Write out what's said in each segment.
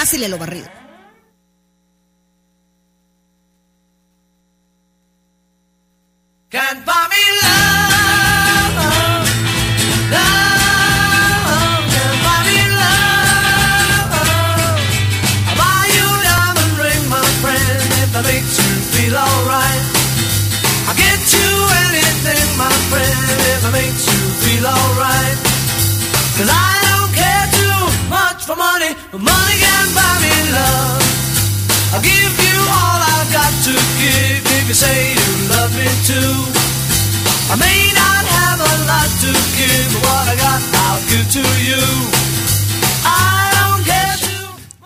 Pásele lo barrido.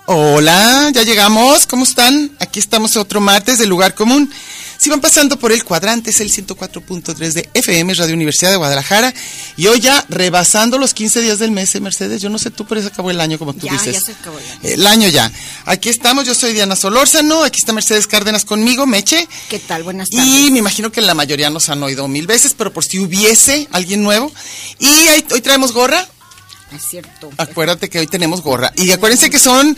Hola, ya llegamos. ¿Cómo están? Aquí estamos otro martes del lugar común. Si van pasando por el cuadrante, es el 104.3 de FM, Radio Universidad de Guadalajara. Y hoy ya rebasando los 15 días del mes, ¿eh, Mercedes. Yo no sé tú, pero se acabó el año, como tú Ya, dices. ya se acabó el año. El año ya. Aquí estamos, yo soy Diana Solórzano. Aquí está Mercedes Cárdenas conmigo, Meche. ¿Qué tal? Buenas tardes. Y me imagino que la mayoría nos han oído mil veces, pero por si hubiese alguien nuevo. Y ahí- hoy traemos gorra. Es cierto. Acuérdate que hoy tenemos gorra. Y acuérdense que son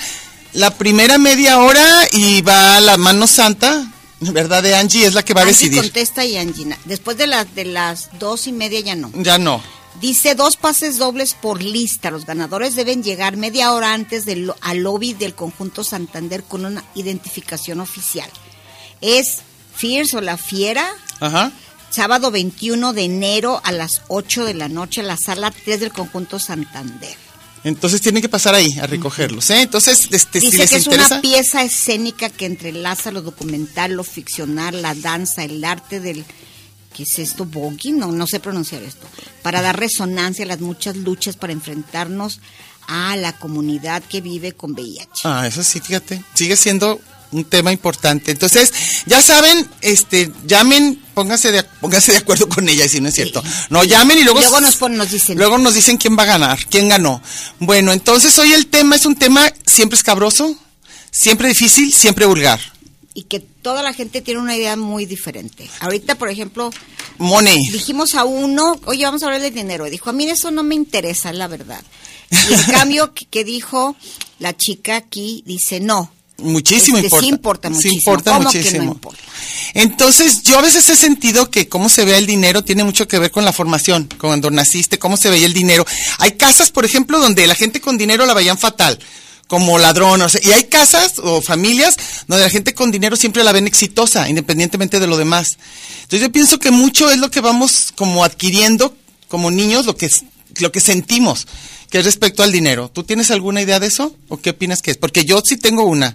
la primera media hora y va la mano santa, ¿verdad? De Angie es la que va a Angie decidir. contesta y Angina. Después de las de las dos y media ya no. Ya no. Dice dos pases dobles por lista. Los ganadores deben llegar media hora antes del, al lobby del conjunto Santander con una identificación oficial. Es Fierce o la Fiera, Ajá. sábado 21 de enero a las 8 de la noche en la sala 3 del conjunto Santander. Entonces tienen que pasar ahí a recogerlos, ¿eh? Entonces, este, si Dice les que es interesa. una pieza escénica que entrelaza lo documental, lo ficcional, la danza, el arte del... ¿Qué es esto? ¿Bogey? No, no sé pronunciar esto. Para dar resonancia a las muchas luchas para enfrentarnos a la comunidad que vive con VIH. Ah, eso sí, fíjate. Sigue siendo un tema importante. Entonces, ya saben, este, llamen, pónganse de, pónganse de acuerdo con ella, si no es cierto. No, llamen y luego... Luego nos ponen- nos dicen. Luego nos dicen quién va a ganar, quién ganó. Bueno, entonces hoy el tema es un tema siempre escabroso, siempre difícil, siempre vulgar. Y que toda la gente tiene una idea muy diferente. Ahorita, por ejemplo, Money. dijimos a uno, oye, vamos a hablar del dinero. Dijo, a mí eso no me interesa, la verdad. Y en cambio, que, que dijo la chica aquí, dice, no. Muchísimo Este, importa. sí importa Sí muchísimo. importa ¿Cómo que no muchísimo. importa? Entonces, yo a veces he sentido que cómo se ve el dinero tiene mucho que ver con la formación, cuando naciste, cómo se veía el dinero. Hay casas, por ejemplo, donde la gente con dinero la veían fatal, como ladrón, o sea, y hay casas o familias donde la gente con dinero siempre la ven exitosa, independientemente de lo demás. Entonces, yo pienso que mucho es lo que vamos como adquiriendo como niños, lo que es- lo que sentimos, que es respecto al dinero. ¿Tú tienes alguna idea de eso? ¿O qué opinas que es? Porque yo sí tengo una.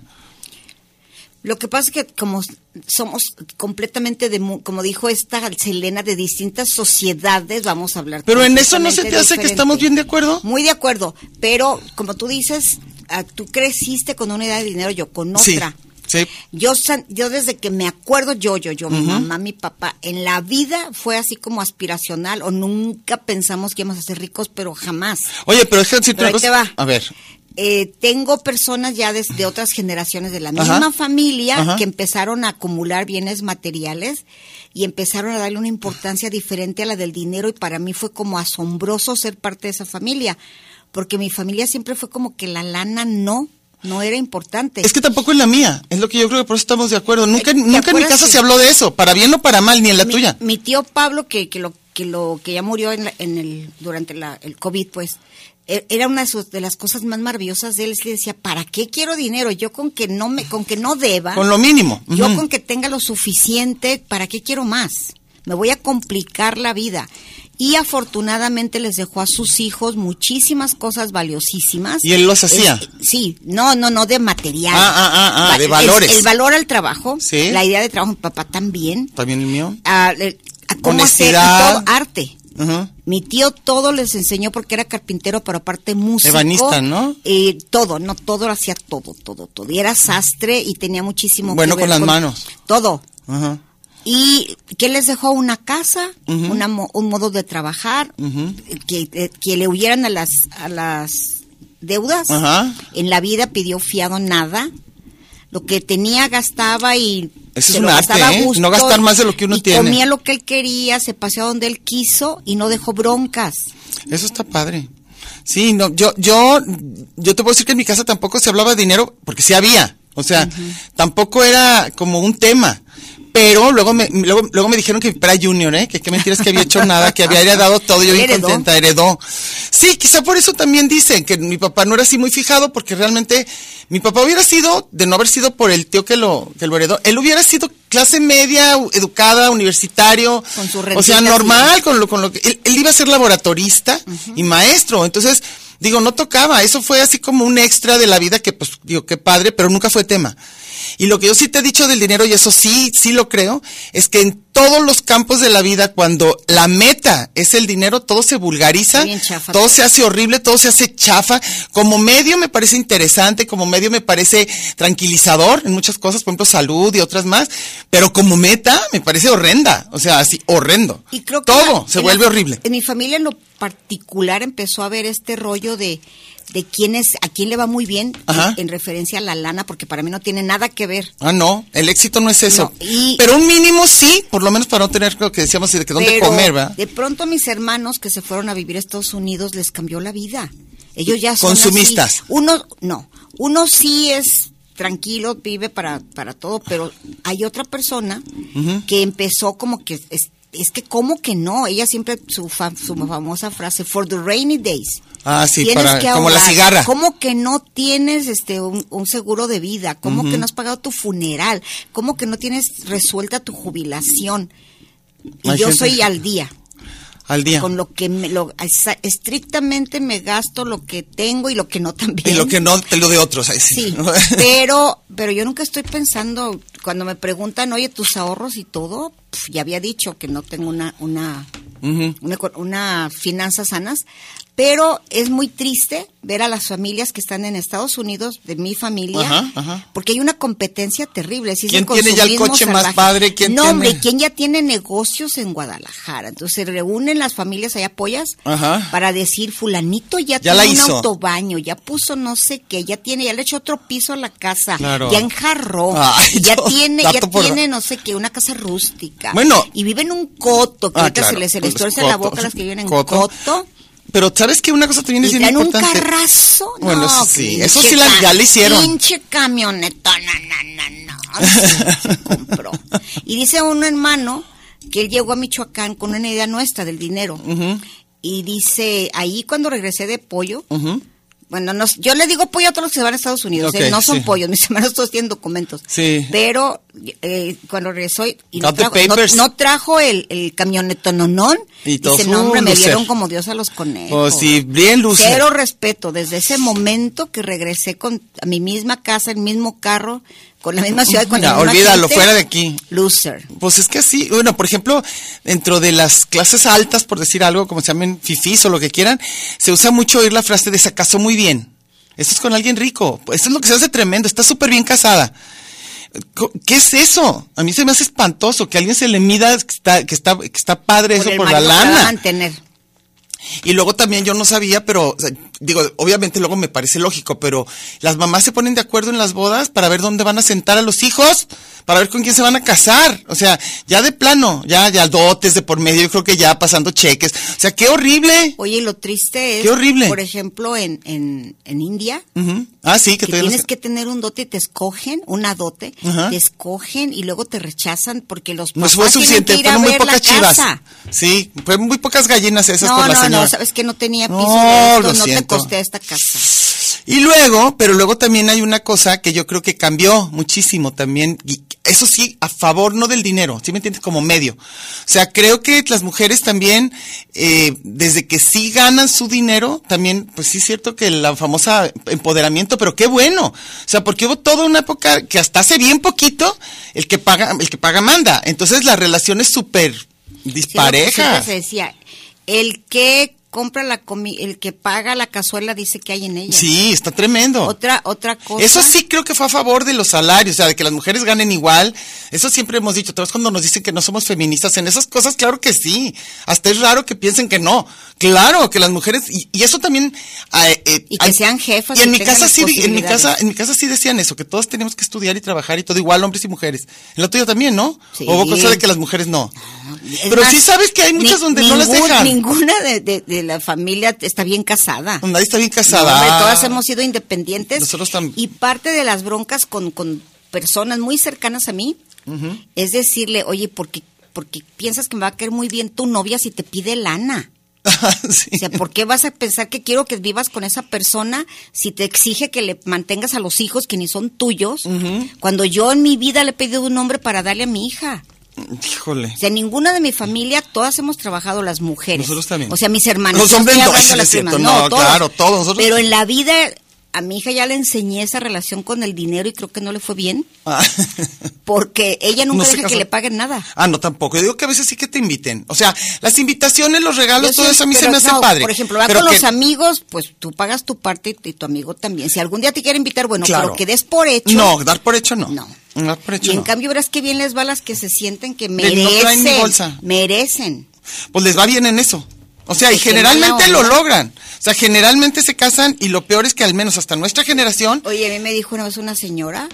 Lo que pasa es que como somos completamente de, como dijo esta Selena, de distintas sociedades, vamos a hablar. Pero en eso no se te hace que estamos bien de acuerdo. Muy de acuerdo, pero como tú dices, ah, tú creciste con una idea de dinero, yo con otra. sí. Yo, san- yo desde que me acuerdo, yo, yo, yo, mi mamá, mi papá, en la vida fue así como aspiracional o nunca pensamos que íbamos a ser ricos, pero jamás. Oye, pero déjame ahí te va. A ver. Eh, tengo personas ya des- de, otras generaciones de la Ajá. misma familia Ajá. que empezaron a acumular bienes materiales y empezaron a darle una importancia diferente a la del dinero y para mí fue como asombroso ser parte de esa familia, porque mi familia siempre fue como que la lana no, no era importante. Es que tampoco es la mía. Es lo que yo creo que por eso estamos de acuerdo. Nunca, ¿te nunca en mi casa que- se habló de eso, para bien o para mal, ni en la mi, tuya. mi tío Pablo, que, que lo que lo que ya murió en, la- en el durante la- el COVID, pues e- era una de, sus- de las cosas más maravillosas de él. Es que decía, ¿para qué quiero dinero? Yo con que no me, con que no deba, Con lo mínimo. yo con que tenga lo suficiente, ¿para qué quiero más? Me voy a complicar la vida. Y afortunadamente les dejó a sus hijos muchísimas cosas valiosísimas. ¿Y él los hacía? Sí, no, no, no de material. Ah, ah, ah, ah, de valores. El, valor al trabajo, Sí. la idea de trabajo, mi papá también. También el mío. A, el- a cómo hacer todo, arte. Ajá. Mi tío todo les enseñó porque era carpintero, pero aparte músico. Ebanista, ¿no? Eh, todo, no, todo hacía todo, todo, todo. Y era sastre y tenía muchísimo Bueno que ver con las manos. Todo. Ajá. ¿Y qué les dejó? Una casa, una mo- un modo de trabajar, que, eh, que le huyeran a las, a las deudas. En la vida pidió fiado nada. Lo que tenía gastaba y se lo gastaba ¿eh? gusto No gastar más de lo que uno y tiene. Comía lo que él quería, se paseaba donde él quiso y no dejó broncas. Eso está padre. Sí, no, yo, yo, yo te puedo decir que en mi casa tampoco se hablaba de dinero, porque sí había. O sea, tampoco era como un tema. Pero luego me, luego, luego me dijeron que era junior, ¿eh? Que qué mentiras que había hecho nada, que había heredado todo, yo bien Heredó. contenta, heredó. Sí, quizá por eso también dicen que mi papá no era así muy fijado, porque realmente mi papá hubiera sido, de no haber sido por el tío que lo, que lo heredó, él hubiera sido clase media, educada, universitario, Con su o sea, normal, con lo, con lo que, él, él iba a ser laboratorista y maestro, entonces, digo, no tocaba, eso fue así como un extra de la vida que, pues, digo, qué padre, pero nunca fue tema. Y lo que yo sí te he dicho del dinero, y eso sí, sí lo creo, es que en todos los campos de la vida, cuando la meta es el dinero, todo se vulgariza, chafa todo se hace horrible, todo se hace chafa. Como medio me parece interesante, como medio me parece tranquilizador en muchas cosas, por ejemplo, salud y otras más, pero como meta me parece horrenda, o sea, así, horrendo. Y creo que todo la- se vuelve la- horrible. En mi familia en lo particular empezó a ver este rollo de, de quién es, a quién le va muy bien Ajá. en, en referencia a la lana, porque para mí no tiene nada que ver. Ah, no, el éxito no es eso. No, y- Pero un mínimo sí, por lo menos para no tener lo que decíamos de que dónde Pero comer, ¿verdad? de pronto a mis hermanos que se fueron a vivir a Estados Unidos les cambió la vida. Ellos ya son Consumistas. así. Uno, no, uno sí es tranquilo, vive para, para todo, pero hay otra persona que empezó como que, es, es que como que no, ella siempre, su, fa- su famosa frase, for the rainy days. Ah, sí, Tienes para, que como la cigarra. ¿Cómo que no tienes este un, un seguro de vida? ¿Cómo que no has pagado tu funeral? ¿Cómo que no tienes resuelta tu jubilación? Y Hay yo gente- soy al día Al día. con lo que me, lo, estrictamente me gasto lo que tengo y lo que no también. Y lo que no, te lo de otros. ahí sí. Sí, pero, pero yo nunca estoy pensando, cuando me preguntan, oye, tus ahorros y todo, ya había dicho que no tengo una, una, una, finanzas sanas, pero es muy triste ver a las familias que están en Estados Unidos, de mi familia, Ajá, ajá. porque hay una competencia terrible. si ¿Quién tiene ya el coche más padre? ¿Quién no, tiene- hombre, ¿quién ya tiene negocios en Guadalajara? Entonces se reúnen las familias allá apoyas Ajá. para decir, fulanito ya, Ya tiene un hizo. autobaño, ya puso no sé qué, ya tiene, ya le echó otro piso a la casa, Claro. ya enjarró, Ay, ya tiene, ya por- tiene no sé qué, una casa rústica. Bueno. Y vive en un coto, que Ah, ahorita claro, se les, se les pues, tuerce la boca a las que viven en Coto. coto. Pero ¿sabes qué? Una cosa también es bien traen un importante. carrazo. Bueno, no, eso sí, eso sí la- ya le hicieron. Pinche camionetona, no, no, no. Se, se compró. Y dice un hermano que él llegó a Michoacán con una idea nuestra del dinero. Ujú, Y dice, ahí cuando regresé de pollo, ujú. Bueno, no, yo le digo pollo a todos los que se van a Estados Unidos, ¿eh? no son sí. pollos, mis hermanos todos tienen documentos. Sí. Pero eh, cuando regresó y no trajo, no, no trajo el, el camionetononón, Y dice, no, uh, hombre, me loser". vieron como Dios a los conejos. Pues sí, bien luce. Cero respeto. Desde ese momento que regresé con a mi misma casa, el mismo carro, con la misma ciudad, con la misma olvídalo, gente, fuera de aquí. Loser. Pues es que así, bueno, por ejemplo, dentro de las clases altas, por decir algo, como se llamen fifís o lo que quieran, se usa mucho oír la frase de se casó muy bien. Eso es con alguien rico. Eso es lo que se hace tremendo. Está súper bien casada. ¿Qué es eso? A mí se me hace espantoso que a alguien se le mida que está, que está, que está padre eso por la lana. mantener. Y luego también yo no sabía, pero o sea, digo, obviamente luego me parece lógico, pero las mamás se ponen de acuerdo en las bodas para ver dónde van a sentar a los hijos, para ver con quién se van a casar. O sea, ya de plano, ya, ya dotes de por medio, yo creo que ya pasando cheques. O sea, qué horrible. Oye, lo triste es, Qué horrible. por ejemplo, en, en, en India, Ujú. Ah, sí, que, que no tienes sé. que tener un dote y te escogen, una dote, te escogen y luego te rechazan porque los No papás fue tienen suficiente, fueron muy pocas chivas. casa. Sí, fue muy pocas gallinas esas No, por la no, señora. no, sabes que no tenía piso No, de esto, lo no te costé esta casa. Y luego, pero luego también hay una cosa que yo creo que cambió muchísimo también, y eso sí, a favor no del dinero, ¿sí me entiendes? Como medio. O sea, creo que las mujeres también, eh, desde que sí ganan su dinero, también, pues sí es cierto que la famosa empoderamiento, pero qué bueno. O sea, porque hubo toda una época que hasta hace bien poquito, el que paga, el que paga manda. Entonces la relación es súper Sí, dispareja. se decía, el que compra la comi el que paga la cazuela dice que hay en ella. Sí, está tremendo. Otra, otra cosa. Eso sí creo que fue a favor de los salarios, o sea, de que las mujeres ganen igual. Eso siempre hemos dicho. Todos cuando nos dicen que no somos feministas en esas cosas, claro que sí. Hasta es raro que piensen que no. Claro que las mujeres y, y eso también. eh, eh, Y que hay- sean jefas Y en mi casa sí, en mi casa, en mi casa sí decían eso, que todos teníamos que estudiar y trabajar y todo igual, hombres y mujeres. En lo tuyo también, ¿no? Sí. O hubo cosa de que las mujeres no. Es Pero más, sí sabes que hay muchas ni- donde no las dejan. Ninguna de, de- de la familia está bien casada. Nadie está bien No, casada. hombre, todas hemos sido independientes. Nosotros tam- Y parte de las broncas con, con personas muy cercanas a mí es decirle, oye, ¿por qué, por qué piensas que me va a caer muy bien tu novia si te pide lana? Sí. O sea, ¿por qué vas a pensar que quiero que vivas con esa persona si te exige que le mantengas a los hijos que ni son tuyos? Cuando yo en mi vida le he pedido un hombre para darle a mi hija. Híjole. O sea, ninguna de mi familia, todas hemos trabajado las mujeres. Nosotros también. O sea, mis hermanos. Los no hombres no, las es cierto, primas, no, claro, todos nosotros- Pero en la vida, a mi hija ya le enseñé esa relación con el dinero y creo que no le fue bien. Ah. Porque ella nunca No deja que le paguen nada. Ah, no, tampoco. Yo digo que a veces sí que te inviten. O sea, las invitaciones, los regalos, Yo todo eso a mí se me hace no, padre. Por ejemplo, va Pero con que- los amigos, pues tú pagas tu parte y, y tu amigo también. Si algún día te quiere invitar, bueno, Claro. pero que des por hecho. No, dar por hecho no. No. Dar por hecho y en no. cambio, verás qué bien les va a las que se sienten que no merecen. traen ni bolsa. Merecen. Pues les va bien en eso. O sea, y generalmente lo logran. O sea, generalmente se casan y lo peor es que al menos hasta nuestra generación. Oye, a mí me dijo una vez una señora,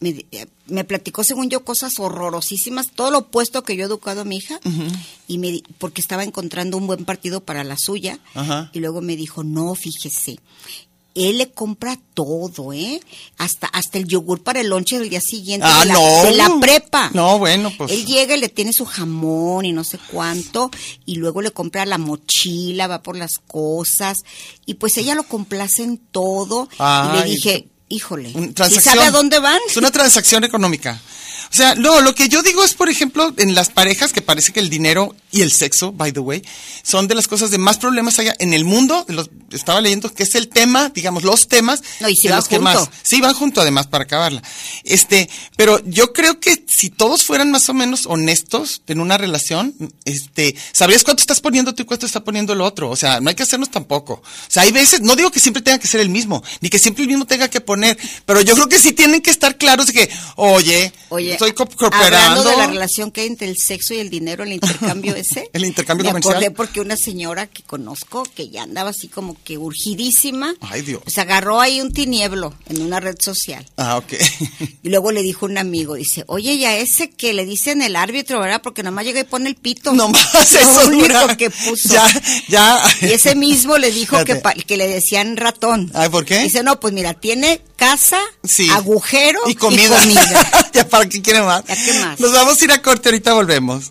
me, me platicó según yo cosas horrorosísimas, todo lo opuesto que yo he educado a mi hija, y me porque estaba encontrando un buen partido para la suya, Ajá. y luego me dijo, no, fíjese, él le compra todo, ¿eh? Hasta, hasta el yogur para el lonche del día siguiente Ah, de, la, no. de la prepa. No, bueno, pues. Él llega y le tiene su jamón y no sé cuánto, y luego le compra la mochila, va por las cosas, y pues ella lo complace en todo. y le dije, híjole, ¿sí sabe a dónde van? Es una transacción económica. O sea, no, lo que yo digo es, por ejemplo, en las parejas que parece que el dinero y el sexo, by the way, son de las cosas de más problemas allá en el mundo. los- estaba leyendo que es el tema, digamos, los temas No, y sí de los que junto. más. Sí, van junto además para acabarla. Este, pero yo creo que si todos fueran más o menos honestos en una relación, este, sabrías cuánto estás poniendo tú y cuánto está poniendo el otro. O sea, no hay que hacernos tampoco. O sea, hay veces, no digo que siempre tenga que ser el mismo, ni que siempre el mismo tenga que poner, pero yo creo que sí tienen que estar claros de que, oye, Oye, estoy co- hablando cooperando. de la relación que hay entre el sexo y el dinero, el intercambio ese. El intercambio me comercial. acordé porque una señora que conozco, que ya andaba así como que urgidísima, Ay, Dios. pues agarró ahí un tinieblo en una red social. Ah, ok. Y luego le dijo un amigo, dice, oye, ya ese que le dicen el árbitro, ¿verdad? Porque nomás llega y pone el pito. No más Lo eso. único que puso. Ya, ya. Y ese mismo le dijo que, pa- que le decían ratón. Ay, ¿por qué? Dice, no, pues mira, tiene casa, Sí. agujero y comida. comida. ya para qué quiere más. Ya, ¿qué más? Nos vamos a ir a corte, ahorita volvemos.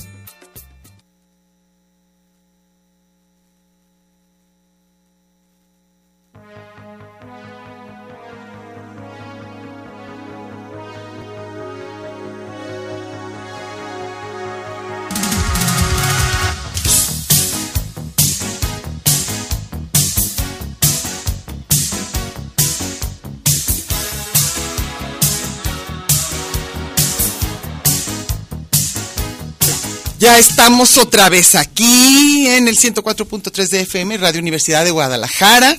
Estamos otra vez aquí en el 104.3 de FM, Radio Universidad de Guadalajara.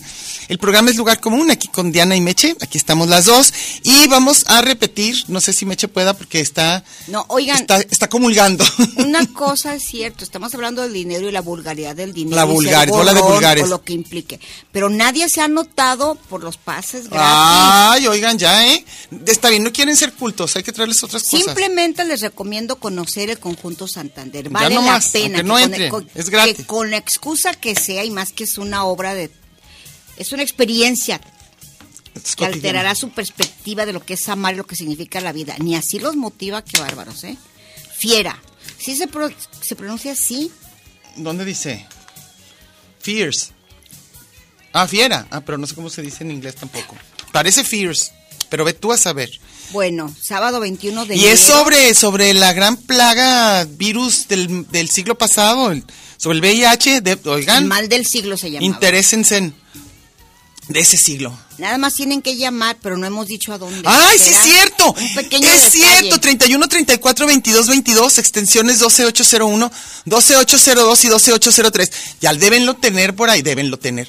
El programa es Lugar Común, aquí con Diana y Meche, aquí estamos las dos. Y vamos a repetir, no sé si Meche pueda porque está, No, oigan, está, está comulgando. Una cosa es cierto, estamos hablando del dinero y la vulgaridad del dinero. La vulgar- de vulgares. O lo que implique. Pero nadie se ha notado por los pases gratis. Ay, oigan, ya, ¿eh? Está bien, no quieren ser cultos, hay que traerles otras cosas. Simplemente les recomiendo conocer el conjunto Santander. Ya Vale no la más, pena. no entre, con, es gratis. que con la excusa que sea, y más que es una obra de. Es una experiencia Es que alterará su perspectiva de lo que es amar y lo que significa la vida. Ni así los motiva, qué bárbaros, ¿eh? Fiera. ¿Sí se, pro- se pronuncia así? ¿Dónde dice? Fierce. Ah, fiera. Ah, pero no sé cómo se dice en inglés tampoco. Parece fierce, pero ve tú a saber. Bueno, sábado 21 de Y es sobre, sobre la gran plaga virus del, del siglo pasado, el- sobre el VIH. De, El oigan, mal del siglo se llama. interésense en- de ese siglo. Nada más tienen que llamar, pero no hemos dicho a dónde. ¡Ay, sí es cierto! Un pequeño es detalle. cierto, 31 34 22 22, extensiones 12801, 12802 y 12803. Ya debenlo tener por ahí, debenlo tener.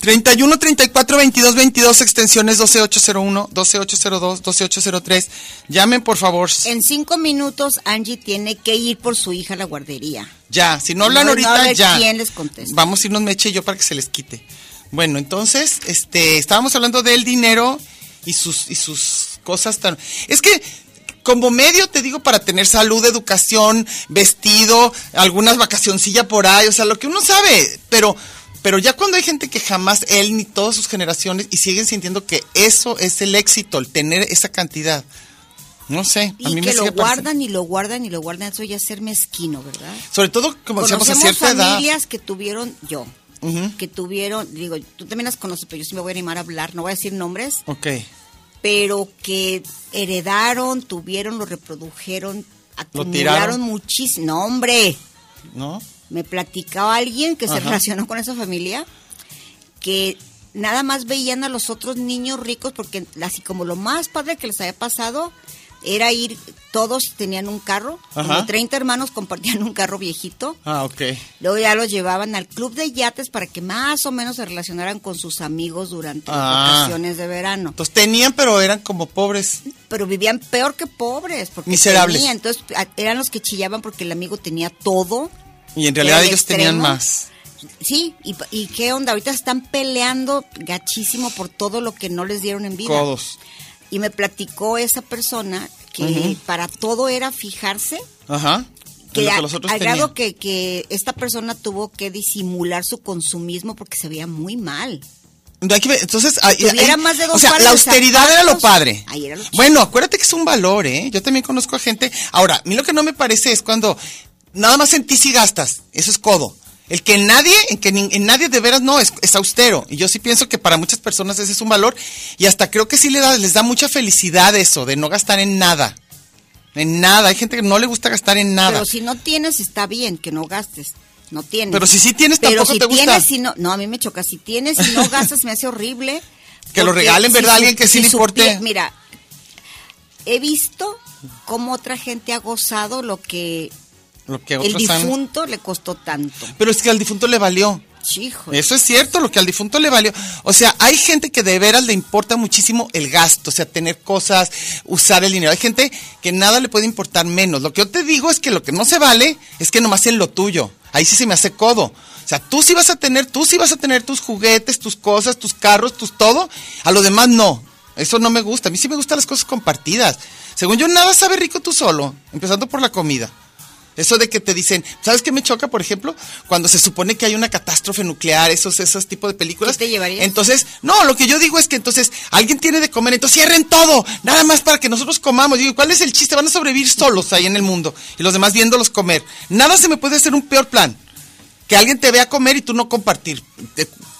31 34 22 22, extensiones 12801, 12802, 12803. Llamen, por favor. En cinco minutos, Angie tiene que ir por su hija a la guardería. Ya, si no hablan No, ahorita, no, a ver ya. quién les contesta. Vamos a irnos meche y yo para que se les quite. Bueno, entonces, este, estábamos hablando del dinero y sus, y sus cosas tan. Es que, como medio, te digo, para tener salud, educación, vestido, algunas vacacioncilla por ahí, o sea, lo que uno sabe, pero. Pero ya cuando hay gente que jamás él ni todas sus generaciones y siguen sintiendo que eso es el éxito, el tener esa cantidad. No sé, a Y mí que me lo pareciendo- guardan y lo guardan y lo guardan, eso ya es ser mezquino, ¿verdad? Sobre todo, como decíamos, a Conocemos cierta edad. familias que tuvieron, yo, Que tuvieron, digo, tú también las conoces, pero yo sí me voy a animar a hablar, no voy a decir nombres, Ok. pero que heredaron, tuvieron, lo reprodujeron, acumularon muchísimo. No, hombre, ¿No? me platicaba alguien que se relacionó con esa familia que nada más veían a los otros niños ricos porque así como lo más padre que les había pasado era ir, todos tenían un carro, Ajá. como 30 hermanos compartían un carro viejito, Ah, ok. luego ya los llevaban al club de yates para que más o menos se relacionaran con sus amigos durante Ah. las vacaciones de verano. Entonces tenían, pero eran como pobres. Pero vivían peor que pobres, porque Miserables. tenían, entonces eran los que chillaban porque el amigo tenía todo. Y en realidad ellos tenían más. Sí, y, y qué onda, ahorita están peleando gachísimo por todo lo que no les dieron en vida. Codos. Y me platicó esa persona que para todo era fijarse, Ajá. que, que los otros al grado que, que esta persona tuvo que disimular su consumismo porque se veía muy mal. Entonces, ahí- ahí- más de dos o sea, la austeridad era lo padre. Era lo bueno, acuérdate que es un valor, ¿eh? Yo también conozco a gente. Ahora, a mí lo que no me parece es cuando nada más en ti sí gastas. Eso es codo. El que nadie, en que ni- en nadie de veras no, es, es austero. Y yo sí pienso que para muchas personas ese es un valor. Y hasta creo que sí le da, les da mucha felicidad eso, de no gastar en nada. En nada. Hay gente que no le gusta gastar en nada. Pero si no tienes, está bien que no gastes. No tienes. Pero si sí tienes, Pero tampoco si te gusta. tienes, si no, no, a mí me choca. Si tienes y no gastas, me hace horrible. Que lo regalen, ¿verdad? Alguien que sí le importe. Mira, he visto cómo otra gente ha gozado lo que Lo que el han- difunto le costó tanto. Pero es que al difunto le valió. Hijo. Eso es cierto, lo que al difunto le valió. O sea, hay gente que de veras le importa muchísimo el gasto, o sea, tener cosas, usar el dinero. Hay gente que nada le puede importar menos. Lo que yo te digo es que lo que no se vale es que nomás en lo tuyo. Ahí sí se me hace codo. O sea, tú sí vas a tener, tú sí vas a tener tus juguetes, tus cosas, tus carros, tus todo. A lo demás no. Eso no me gusta. A mí sí me gustan las cosas compartidas. Según yo, nada sabe rico tú solo, empezando por la comida. Eso de que te dicen, ¿sabes qué me choca, por ejemplo? Cuando se supone que hay una catástrofe nuclear, esos, esos tipos de películas. ¿Qué te llevarías? Entonces, no, lo que yo digo es que entonces alguien tiene de comer, entonces cierren todo, nada más para que nosotros comamos. Digo, ¿cuál es el chiste? Van a sobrevivir solos ahí en el mundo y los demás viéndolos comer. Nada se me puede hacer un peor plan. Que alguien te vea comer y tú no compartir.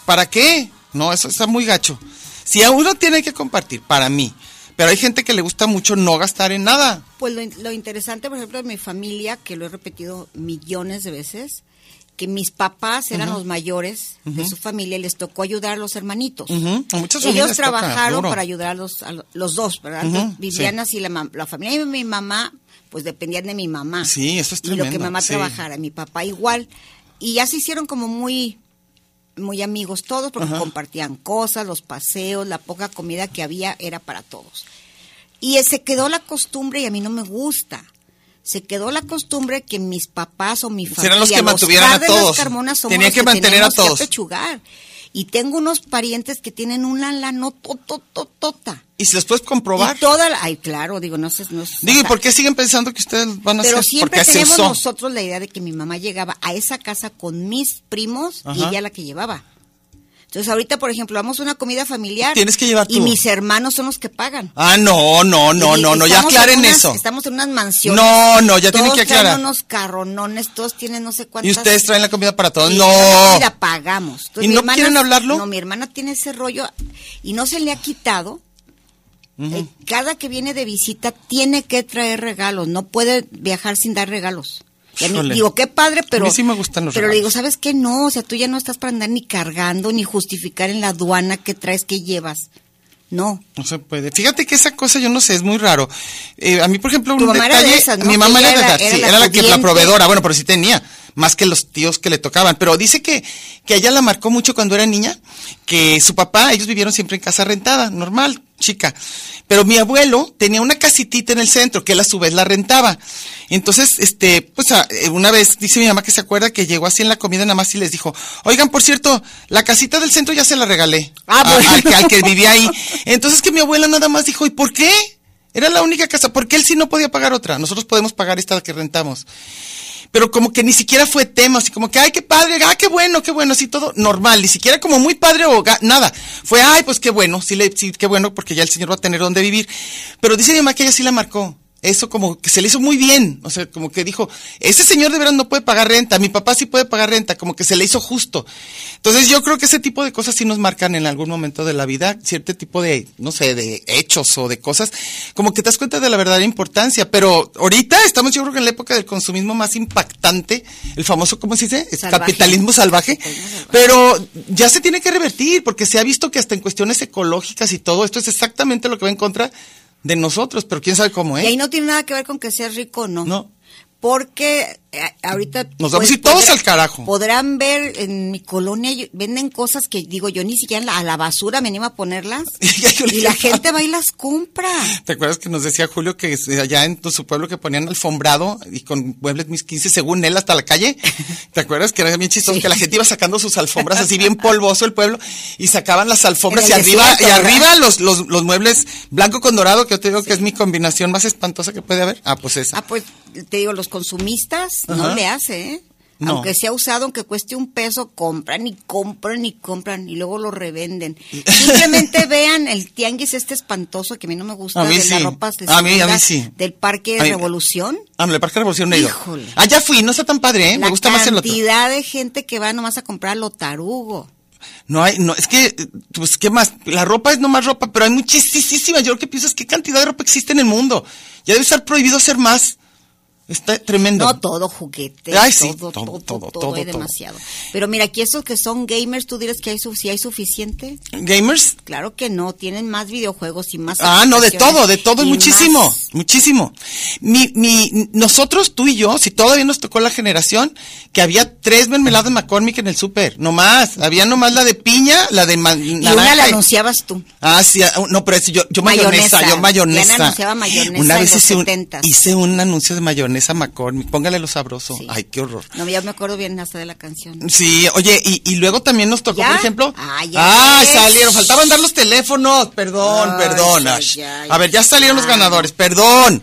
¿Para qué? No, eso está muy gacho. Si a uno tiene que compartir, para mí. Pero hay gente que le gusta mucho no gastar en nada. Pues lo, in- lo interesante, por ejemplo, de mi familia, que lo he repetido millones de veces, que mis papás eran los mayores de su familia y les tocó ayudar a los hermanitos. Muchas familias Ellos trabajaron para ayudar a los, a lo- los dos, ¿verdad? Vivían sí. así, la, familia de mi mamá, pues dependían de mi mamá. Sí, eso es Y lo que tremendo, mamá sí. trabajara, mi papá igual. Y ya se hicieron como muy muy amigos todos porque Ajá. compartían cosas, los paseos, la poca comida que había era para todos. Y eh, se quedó la costumbre y a mí no me gusta. Se quedó la costumbre que mis papás o mi familia Serán los que mantuvieran a todos. Carmona somos los que mantener a todos. Que apechugar. Y tengo unos parientes que tienen una lana totototota. Y si los puedes comprobar. Y toda la, ay, claro, digo, no sé, no es- Digo, ¿y por qué siguen pensando que ustedes van a pero hacer? siempre se tenemos nosotros la idea de que mi mamá llegaba a esa casa con mis primos y Ajá. ella la que llevaba. Entonces ahorita, por ejemplo, vamos a una comida familiar. Tienes que llevar Y tú. mis hermanos son los que pagan. Ah, no, no, no, Y no, no, ya aclaren en unas- eso. Estamos en unas mansiones. No, no, ya tienen Todos que aclarar. unos carronones, todos tienen no sé cuántas. Y ustedes traen la comida para todos. y No. la comida pagamos. Entonces, ¿Y no hermana- quieren hablarlo? No, mi hermana tiene ese rollo y no se le ha quitado. Eh, cada que viene de visita tiene que traer regalos, no puede viajar sin dar regalos. Y a mí, Híjole. digo, qué padre, pero. A mí sí me gustan los Pero le digo. ¿sabes qué? No, o sea, tú ya no estás para andar ni cargando, ni justificar en la aduana qué traes, qué llevas. No. No se puede. Fíjate que esa cosa yo no sé, es muy raro. Eh, a mí, por ejemplo, un era detalle. ¿no? Mi mamá era, de era- era sí, la era la que la proveedora. Bueno, pero sí tenía, más que los tíos que le tocaban. Pero dice que, que ella la marcó mucho cuando era niña, que su papá, ellos vivieron siempre en casa rentada, normal, chica. Pero mi abuelo tenía una casitita en el centro, que él a su vez la rentaba. Entonces, este, pues a- eh, una vez dice mi mamá que se acuerda que llegó así en la comida nada más y les dijo, oigan, por cierto, la casita del centro ya se la regalé. Ah, a- bueno. al, que, al que vivía ahí. Entonces que mi abuela nada más dijo, ¿y por qué? Era la única casa, ¿por qué él sí no podía pagar otra? Nosotros podemos pagar esta que rentamos. Pero como que ni siquiera fue tema, así como que, ay, qué padre, ah, qué bueno, qué bueno, así todo normal, ni siquiera como muy padre o nada. Fue, ay, pues qué bueno, sí, le, sí, qué bueno, porque ya el señor va a tener donde vivir. Pero dice mi mamá que ella sí la marcó. Eso como que se le hizo muy bien, o sea, como que dijo, ese señor de veras no puede pagar renta, mi papá sí puede pagar renta, como que se le hizo justo. Entonces yo creo que ese tipo de cosas sí nos marcan en algún momento de la vida, cierto tipo de, no sé, de hechos o de cosas, como que te das cuenta de la verdadera importancia, pero ahorita estamos yo creo que en la época del consumismo más impactante, el famoso, ¿cómo se dice? Salvaje, Capitalismo salvaje. pero ya se tiene que revertir, porque se ha visto que hasta en cuestiones ecológicas y todo, esto es exactamente lo que va en contra de nosotros, pero quién sabe cómo, Y ahí ¿eh? no tiene nada que ver con que seas rico o no. No. Porque ahorita... pues, Nos vamos a ir todos al carajo. Podrán ver en mi colonia, yo- venden cosas que digo, yo ni siquiera la- a la basura me animo a ponerlas. Y la gente va y las compra. ¿Te acuerdas que nos decía Julio que es- allá en tu- su pueblo que ponían alfombrado y con muebles mis 15 según él hasta la calle? ¿Te acuerdas que era bien chistoso Sí. que la gente iba sacando sus alfombras así bien polvoso el pueblo y sacaban las alfombras y arriba desierto, y arriba los, los, los muebles blanco con dorado que yo te digo que es mi combinación más espantosa que puede haber? Ah, pues esa. Ah, pues te digo, los consumistas no Ajá. le hace, ¿eh? No. Aunque sea usado, aunque cueste un peso, compran y compran y compran y luego lo revenden. Simplemente vean el tianguis este espantoso que a mí no me gusta A mí de las sí. ropas de A mí- a mí sí. del Parque mí- Revolución. Ah, no, el Parque Revolución. Híjole. Ah, ya fui, no está tan padre, ¿eh? Me La gusta más el otro. cantidad de gente que va nomás a comprar lo tarugo. No hay, no, es que, pues, ¿qué más? La ropa es nomás ropa, pero hay muchísima. Yo lo que pienso es qué cantidad de ropa existe en el mundo. Ya debe estar prohibido hacer más. Está tremendo. No todo juguete, Ay, sí, todo, todo, todo, todo, todo, todo, hay todo. demasiado. Pero mira, aquí estos que son gamers, tú dirás que hay, su- si hay suficiente. Gamers. Claro que no, tienen más videojuegos y más. Ah, no, de todo, de todo, y muchísimo, más- muchísimo. Mi, mi, nosotros, tú y yo, si todavía nos tocó la generación, que había tres mermeladas McCormick en el súper, no más. Había nomás la de piña, la de ma- Y una la anunciabas tú. Ah, sí, ah, no, pero eso yo, yo mayonesa, Mayonesa. yo mayonesa. Anunciaba mayonesa Una en vez los hice un, 70s. hice un anuncio de mayonesa McCormick, póngale lo sabroso. Sí. Ay, qué horror. No, ya me acuerdo bien hasta de la canción. Sí, oye, y, y luego también nos tocó, ¿Ya? por ejemplo. Ah, ya ves. salieron, faltaban dar los teléfonos. Perdón, Ay, perdón. ya, ash. ya, A ver, ya salieron los ganadores, perdón.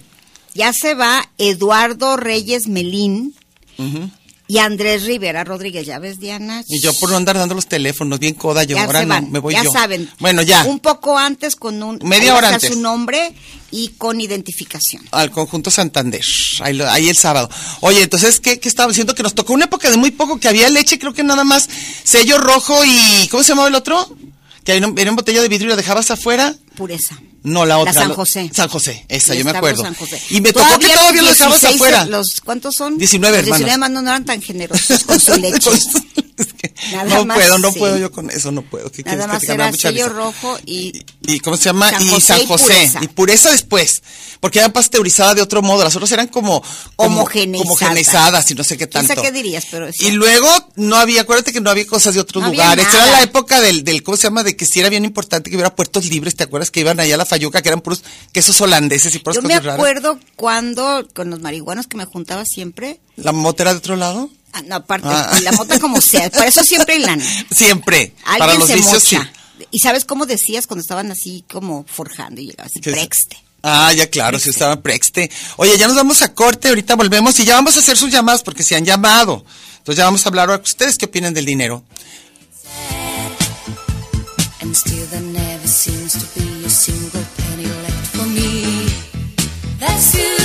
Ya se va Eduardo Reyes Melín y Andrés Rivera Rodríguez. ¿Ya ves, Diana? Y yo por no andar dando los teléfonos, bien coda yo, ya ahora se no, me voy ya yo. saben. Bueno, ya. Un poco antes con un... Media hora antes. su nombre y con identificación. Al conjunto Santander, ahí, lo- ahí el sábado. Oye, entonces, ¿qué, qué estaba diciendo? Que nos tocó una época de muy poco, que había leche, creo que nada más, sello rojo y, ¿cómo se llamaba el otro? Que en, en botella de vidrio la dejabas afuera. Pureza. No, la otra. San lo- José. San José, esa, yo me acuerdo. San José. Y me tocó que todavía lo dejabas 16, afuera. Los, ¿Cuántos son? 19 Los 19 hermanos. hermanos no eran tan generosos con su leche. Es que Nada no más, puedo, no sí. puedo yo con eso, no puedo. ¿Qué Nada que más da era sello rojo y... y cómo se llama San y José San y José pureza. y pureza después porque eran pasteurizadas de otro modo las otras eran como, como Homogeneizadas. homogeneizadas y no sé qué ¿Quién tanto qué dirías? Pero y luego no había acuérdate que no había cosas de otros No lugares era la época del, del cómo se llama de que sí era bien importante que hubiera puertos libres te acuerdas que iban allá a la Fayuca que eran puros quesos holandeses y puras Yo me raras acuerdo cuando con los marihuanos que me juntaba siempre... la mota era de otro lado Ah, no, aparte, Ah. la mota como sea. Por eso siempre hay lana. siempre Alguien para los se vicios sí. ¿Y sabes cómo decías cuando estaban así como forjando y llegabas prexte? Ah, ya claro, si estaba Prexte. Oye, ya nos vamos a corte, ahorita volvemos y ya vamos a hacer sus llamadas porque se han llamado. Entonces ya vamos a hablar ahora. ¿Ustedes qué opinan del dinero? And still there never seems to be a single penny left for me. That's too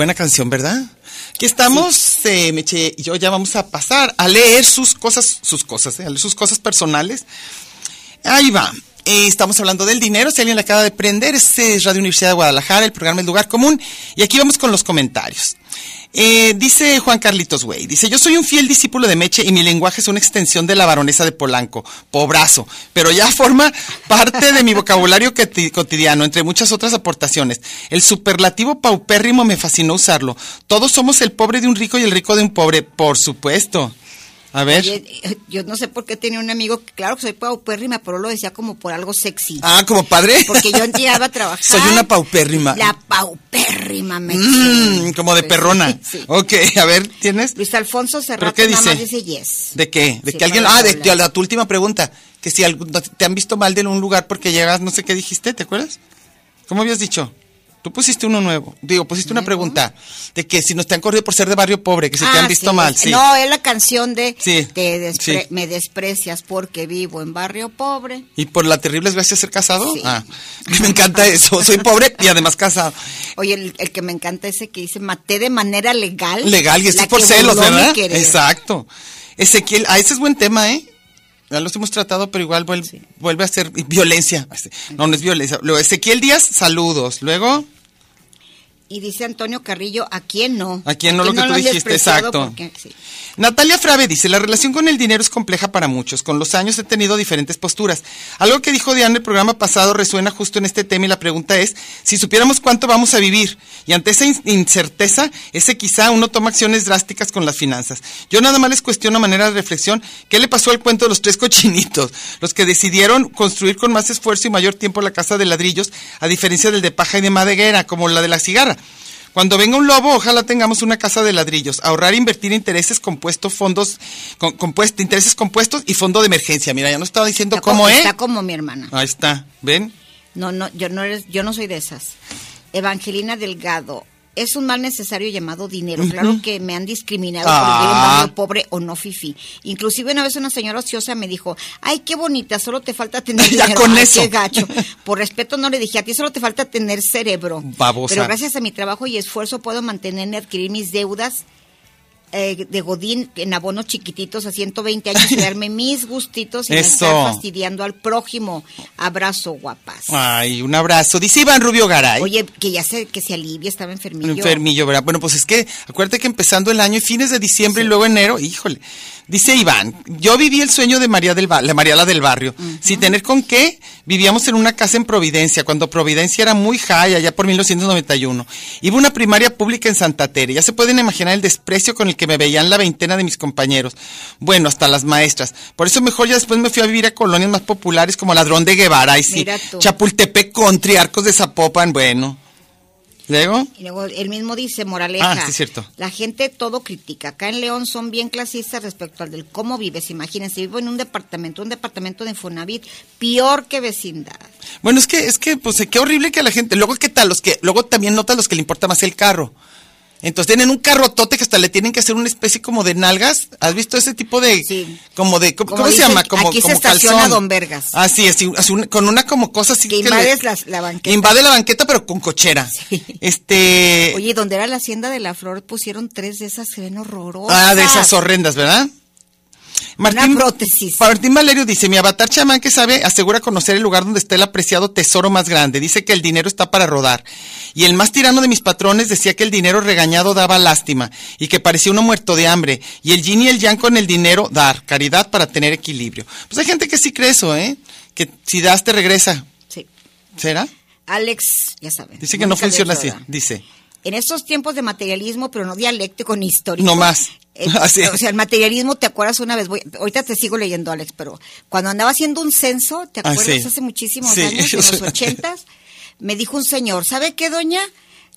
Buena canción, ¿verdad? Aquí estamos, eh, Meche y yo ya vamos a pasar a leer sus cosas, sus cosas, eh, a leer sus cosas personales. Ahí va. Eh, estamos hablando del dinero. Si alguien le acaba de prender, es Radio Universidad de Guadalajara, el programa El Lugar Común. Y aquí vamos con los comentarios. Eh, dice Juan Carlitos Güey, dice, yo soy un fiel discípulo de Meche y mi lenguaje es una extensión de la baronesa de Polanco, pobrazo, pero ya forma parte de mi vocabulario coti- cotidiano, entre muchas otras aportaciones. El superlativo paupérrimo me fascinó usarlo. Todos somos el pobre de un rico y el rico de un pobre, por supuesto. A ver. Oye, yo no sé por qué tenía un amigo que, claro que soy paupérrima, pero lo decía como por algo sexy. Ah, como padre. Porque yo llegaba a trabajar. Soy una paupérrima. La paupérrima, me Mm, como de perrona. Sí. Ok, a ver, ¿tienes? Luis Alfonso Serrato qué nada más dice? dice yes. ¿De qué? ¿De Sí, que alguien... Ah, de, hablar. de la, tu última pregunta. Que si te han visto mal de un lugar porque llegas, no sé qué dijiste, ¿te acuerdas? ¿Cómo habías dicho? Tú pusiste uno nuevo. Digo, pusiste una pregunta. De que si nos te han corrido por ser de barrio pobre, que si te Ah, han visto sí, mal, sí. No, es la canción de Sí, te despre- sí. me desprecias porque vivo en barrio pobre. ¿Y por la terrible desgracia de ser casado? Sí. Ah, me encanta eso. Soy pobre y además casado. Oye, el, el que me encanta ese que dice maté de manera legal. Legal, y esto es por celos, ¿verdad? Exacto. Ezequiel, ah, ese es buen tema, ¿eh? Ya los hemos tratado, pero igual vuel- vuelve a ser violencia. No, no es violencia. Luego, Ezequiel Díaz, saludos. Luego, Y dice Antonio Carrillo, ¿a quién no? ¿A quién no lo que tú han dijiste? Exacto. Porque- sí. Natalia Frave dice, la relación con el dinero es compleja para muchos. Con los años he tenido diferentes posturas. Algo que dijo Diana en el programa pasado resuena justo en este tema y la pregunta es, si supiéramos cuánto vamos a vivir y ante esa in- incerteza, ese quizá uno toma acciones drásticas con las finanzas. Yo nada más les cuestiono a manera de reflexión, ¿qué le pasó al cuento de los tres cochinitos? Los que decidieron construir con más esfuerzo y mayor tiempo la casa de ladrillos, a diferencia del de paja y de madera, como la de la cigarra. Cuando venga un lobo, ojalá tengamos una casa de ladrillos. Ahorrar, invertir intereses compuestos, fondos, con, compuesto, intereses compuestos y fondo de emergencia. Mira, ya no estaba diciendo Está cómo como, es. Está como mi hermana. Ahí está, ¿ven? No, no, yo no eres, yo no soy de esas. Evangelina Delgado. Es un mal necesario llamado dinero. Claro que me han discriminado por Ah. barrio pobre o no fifi. Inclusive una vez una señora ociosa me dijo, ay, qué bonita, solo te falta tener Ya dinero. con Ay, eso. qué gacho. Por respeto no le dije, a ti solo te falta tener cerebro. Babosa. Pero gracias a mi trabajo y esfuerzo puedo mantenerme, adquirir mis deudas eh, de Godín en abonos chiquititos a 120 años y darme mis gustitos y no estar fastidiando al prójimo. Abrazo, guapas. Ay, un abrazo. Dice Iván Rubio Garay. Oye, que ya se, que se alivia, estaba enfermillo. Enfermillo, ¿verdad? Bueno, pues es que acuérdate que empezando el año y fines de diciembre y luego enero, híjole. Dice Iván, yo viví el sueño de María del Ba- la Mariala del barrio. Sin tener con qué, vivíamos en una casa en Providencia, cuando Providencia era muy high, allá por 1991. Iba una primaria pública en Santa Tere. Ya se pueden imaginar el desprecio con el que me veían la veintena de mis compañeros. Bueno, hasta las maestras. Por eso mejor ya después me fui a vivir a colonias más populares como Ladrón de Guevara, y sí. Chapultepec Country, Arcos de Zapopan, bueno. Luego. Y luego él mismo dice, moraleja. Ah, sí, cierto. La gente todo critica. Acá en León son bien clasistas respecto al del cómo vives. Imagínense, vivo en un departamento, un departamento de Infonavit, peor que vecindad. Bueno, es que, es que, pues, qué horrible que a la gente. Luego, ¿qué tal? Los que, luego también notas los que le importa más el carro. Entonces tienen un carrotote que hasta le tienen que hacer una especie como de nalgas. ¿Has visto ese tipo de, Sí. como de, ¿cómo, Como cómo se llama? Como, aquí se como estaciona calzón. Don Vergas. Ah, sí, así, un- con una como cosa así Que le- invades las- la banqueta. Invade la banqueta, pero con cochera. Sí. Este. Oye, donde era la hacienda de la flor pusieron tres de esas que ven horrorosas. Ah, de esas horrendas, ¿verdad? Una prótesis. Martín Valerio dice, mi avatar chamán que sabe asegura conocer el lugar donde está el apreciado tesoro más grande. Dice que el dinero está para rodar. Y el más tirano de mis patrones decía que el dinero regañado daba lástima y que parecía uno muerto de hambre. Y el yin y el yang con el dinero dar, caridad para tener equilibrio. Pues hay gente que sí cree eso, ¿eh? Que si das te regresa. Sí. ¿Será? Alex, ya saben. Dice que no funciona así, dice. En estos tiempos de materialismo, pero no dialéctico ni histórico. No más. eh, Así. O sea, el materialismo, ¿te acuerdas una vez? Voy- ahorita te sigo leyendo, Alex, pero cuando andaba haciendo un censo, ¿te Ah, acuerdas? sí. Hace muchísimos Sí, años, en los ochentas, me dijo un señor, ¿sabe qué, doña?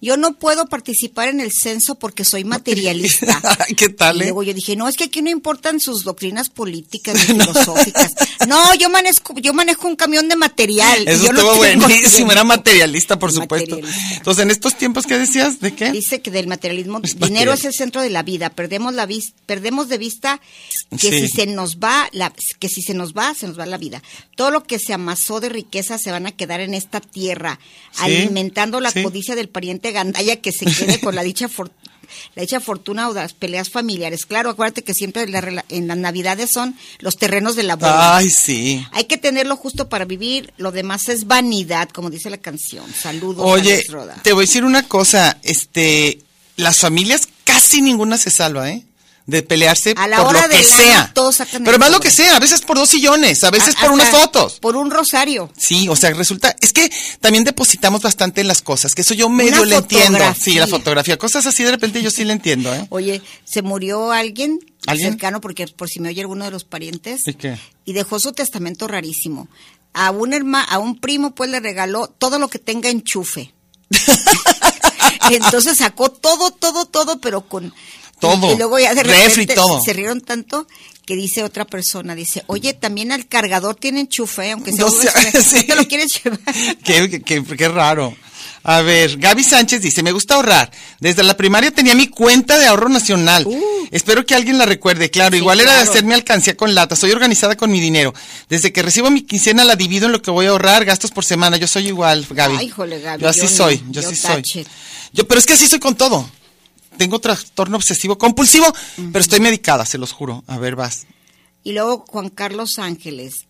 Yo no puedo participar en el censo porque soy materialista. ¿Qué tal, Y eh? luego yo dije, no, es que aquí no importan sus doctrinas políticas ni filosóficas. No, yo manejo, yo manejo un camión de material. Eso no estuvo tengo buenísimo, era materialista, por supuesto. Entonces, en estos tiempos, ¿qué decías? ¿De qué? Dice que del materialismo, Es dinero material. es el centro de la vida. Perdemos la vis- perdemos de vista que Sí. si se nos va, la, que si se nos va, se nos va la vida. Todo lo que se amasó de riqueza se van a quedar en esta tierra, Sí, alimentando la sí. codicia del pariente gandaya que se quede con la dicha for- la dicha fortuna o las peleas familiares. Claro, acuérdate que siempre la en las navidades son los terrenos de la abuela. Ay, sí. Hay que tenerlo justo para vivir, lo demás es vanidad, como dice la canción. Saludos. Oye, Roda. te voy a decir una cosa, este, las familias casi ninguna se salva, ¿eh? De pelearse A la por hora lo que del año, sea. Pero más lo que sea, a veces por dos sillones, a veces A- por unas fotos. Por un rosario. Sí, o sea, resulta, es que también depositamos bastante en las cosas, que eso yo medio Una le entiendo. Sí, la fotografía, cosas así de repente yo sí le entiendo, ¿eh? Oye, se murió alguien, ¿Alguien? cercano, porque por si me oye alguno de los parientes, ¿Y qué? y dejó su testamento rarísimo. A un herma, a un primo pues le regaló todo lo que tenga enchufe. Entonces sacó todo, todo, todo, pero con Todo. Y luego ya de repente todo. se rieron tanto que dice otra persona, dice, oye, también al cargador tiene enchufe, aunque sea No sea- sí. ¿no te lo quieres llevar? qué, qué- qué- qué raro. A ver, Gaby Sánchez dice, me gusta ahorrar. Desde la primaria tenía mi cuenta de ahorro nacional. Espero que alguien la recuerde. Claro, Uh. Sí, igual era de hacerme alcancía con lata. Soy organizada con mi dinero. Desde que recibo mi quincena la divido en lo que voy a ahpero gastos por semana. Yo soy igual, Gaby. Ay, híjole, Gaby, Yo así yo no. soy, yo, Yo sí tache. soy. Yo, pero es que así soy con todo. Tengo trastorno obsesivo compulsivo, pero estoy medicada, se los juro. A ver, vas. Y luego Juan Carlos Ángeles.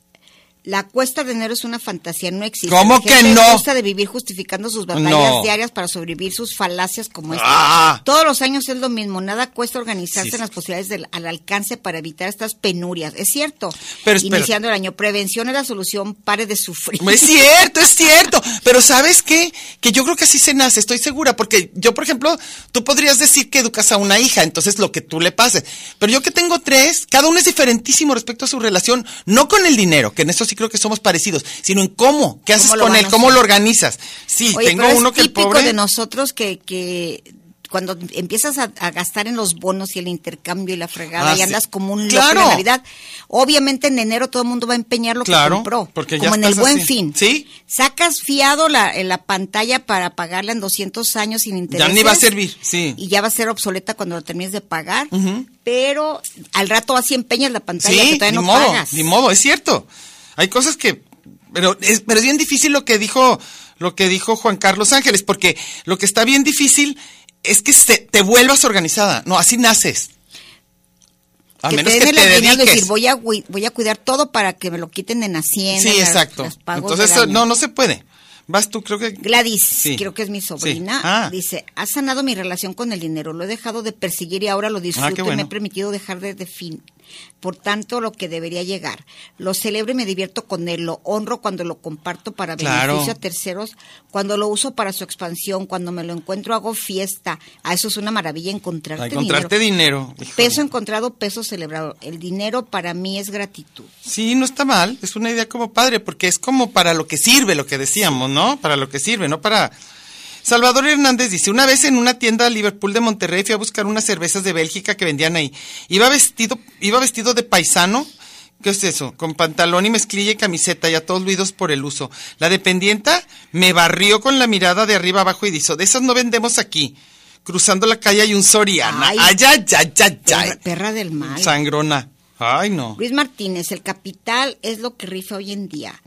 La cuesta de enero es una fantasía, no existe. ¿Cómo que no? gusta de vivir justificando sus batallas No. diarias para sobrevivir sus falacias como esta. Ah. Todos los años es lo mismo, nada cuesta organizarse Sí, en las posibilidades del- al alcance para evitar estas penurias. Es cierto. Pero. Iniciando el año, prevención es la solución, pare de sufrir. Es cierto, es cierto. Pero ¿sabes qué? Que yo creo que así se nace, estoy segura. Porque yo, por ejemplo, tú podrías decir que educas a una hija, entonces lo que tú le pases. Pero yo que tengo tres, cada uno es diferentísimo respecto a su relación, no con el dinero, que en eso sí creo que somos parecidos, sino en cómo, qué haces ¿Cómo lo con él, cómo lo organizas. Sí, Oye, tengo pero uno es que el típico pobre... de nosotros que, que cuando empiezas a, a gastar en los bonos y el intercambio y la fregada Ah, y sí. andas como un loco Claro. en Navidad, obviamente en enero todo el mundo va a empeñar lo Claro, que compró, porque ya como en el buen así. fin. Sí. Sacas fiado la, en la pantalla para pagarla en 200 años sin interés. ni va a servir, sí. Y ya va a ser obsoleta cuando lo termines de pagar, pero al rato así empeñas la pantalla que Sí, todavía ni no modo, pagas. ni modo, es cierto. Hay cosas que, pero es, pero es bien difícil lo que dijo, lo que dijo Juan Carlos Ángeles, porque lo que está bien difícil es que se, te vuelvas organizada. No, así naces. A que menos te que te de dediques. decir, voy a, voy a cuidar todo para que me lo quiten en Hacienda. sí, exacto. Entonces, no, no se puede. Vas tú, creo que. Gladys, Sí. creo que es mi sobrina, Sí. Ah. dice, ha sanado mi relación con el dinero, lo he dejado de perseguir y ahora lo disfruto Ah, qué y me he permitido dejar de, de fin. Por tanto, lo que debería llegar. Lo celebro y me divierto con él, lo honro cuando lo comparto para Claro. beneficio a terceros, cuando lo uso para su expansión, cuando me lo encuentro hago fiesta. A eso es una maravilla encontrarte, encontrarte dinero. dinero. Peso encontrado, peso celebrado. El dinero para mí es gratitud. Sí, no está mal. Es una idea como padre, porque es como para lo que sirve, lo que decíamos, ¿no? Para lo que sirve, no para. Salvador Hernández dice, una vez en una tienda de Liverpool de Monterrey fui a buscar unas cervezas de Bélgica que vendían ahí. Iba vestido, iba vestido de paisano. ¿Qué es eso? Con pantalón y mezclilla y camiseta, ya todos luidos por el uso. La dependienta me barrió con la mirada de arriba abajo y dijo, de esas no vendemos aquí. Cruzando la calle hay un Soriana. Ay. Ay, ay, ay, ay, Perra, perra del mal. Sangrona. Ay, no. Luis Martínez, el capital es lo que rifa hoy en día.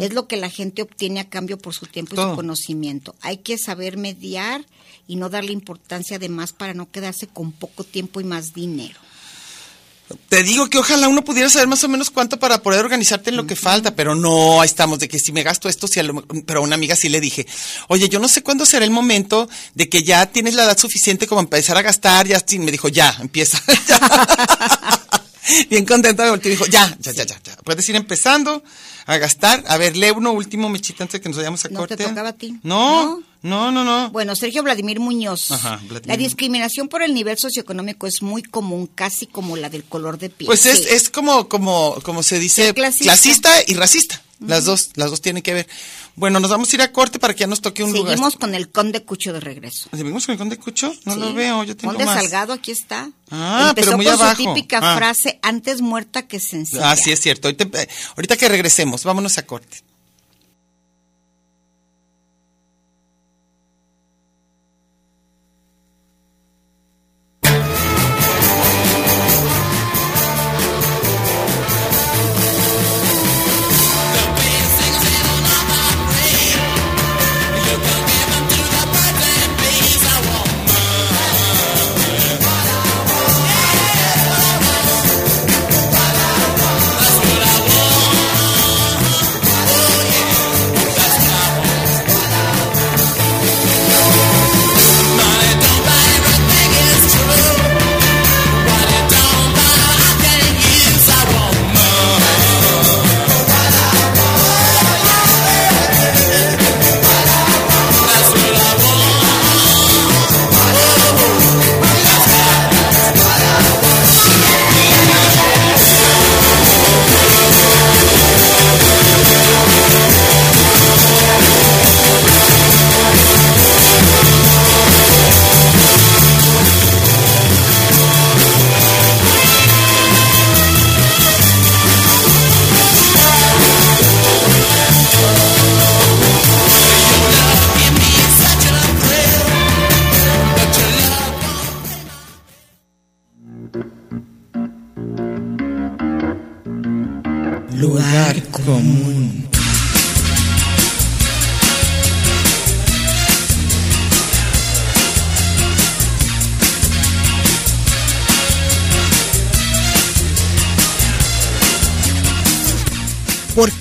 Es lo que la gente obtiene a cambio por su tiempo y su conocimiento. Hay que saber mediar y no darle importancia de más para no quedarse con poco tiempo y más dinero. Te digo que ojalá uno pudiera saber más o menos cuánto para poder organizarte en lo que falta, pero no, ahí estamos, de que si me gasto esto, si a lo- pero a una amiga sí le dije, oye, yo no sé cuándo será el momento de que ya tienes la edad suficiente como empezar a gastar, ya, sí, me dijo, ya, empieza. Bien contenta, me volteó y dijo, ya, ya, ya, ya, ya, puedes ir empezando a gastar. A ver, lee uno último, Mechita, antes de que nos vayamos a ¿No te corte. tocaba a ti? No, no, no, no. Bueno, Sergio Vladimir Muñoz. Ajá, Vladimir. La discriminación por el nivel socioeconómico es muy común, casi como la del color de piel. Pues es, Sí. es como, como, como se dice, clasista. y racista. Las dos, las dos tienen que ver. Bueno, nos vamos a ir a corte para que ya nos toque un lugar. Seguimos con el conde Cucho de regreso. ¿Seguimos con el Conde Cucho? No Sí. lo veo, yo tengo Conde más. Salgado, aquí está. Ah, Empezó pero muy con abajo. su típica Ah. frase, antes muerta que sencilla. Ah, sí, es cierto. Ahorita, ahorita que regresemos, vámonos a corte.